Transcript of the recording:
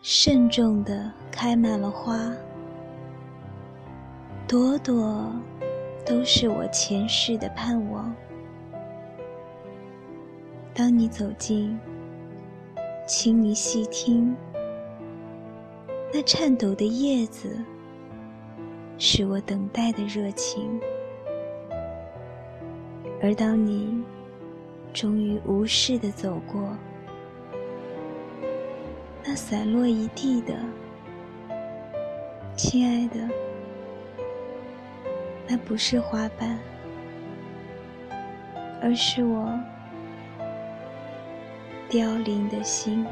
慎重地开满了花，朵朵都是我前世的盼望。当你走近，请你细听，那颤抖的叶子。是我等待的热情，而当你终于无视的走过，那散落一地的，亲爱的，那不是花瓣，而是我凋零的心。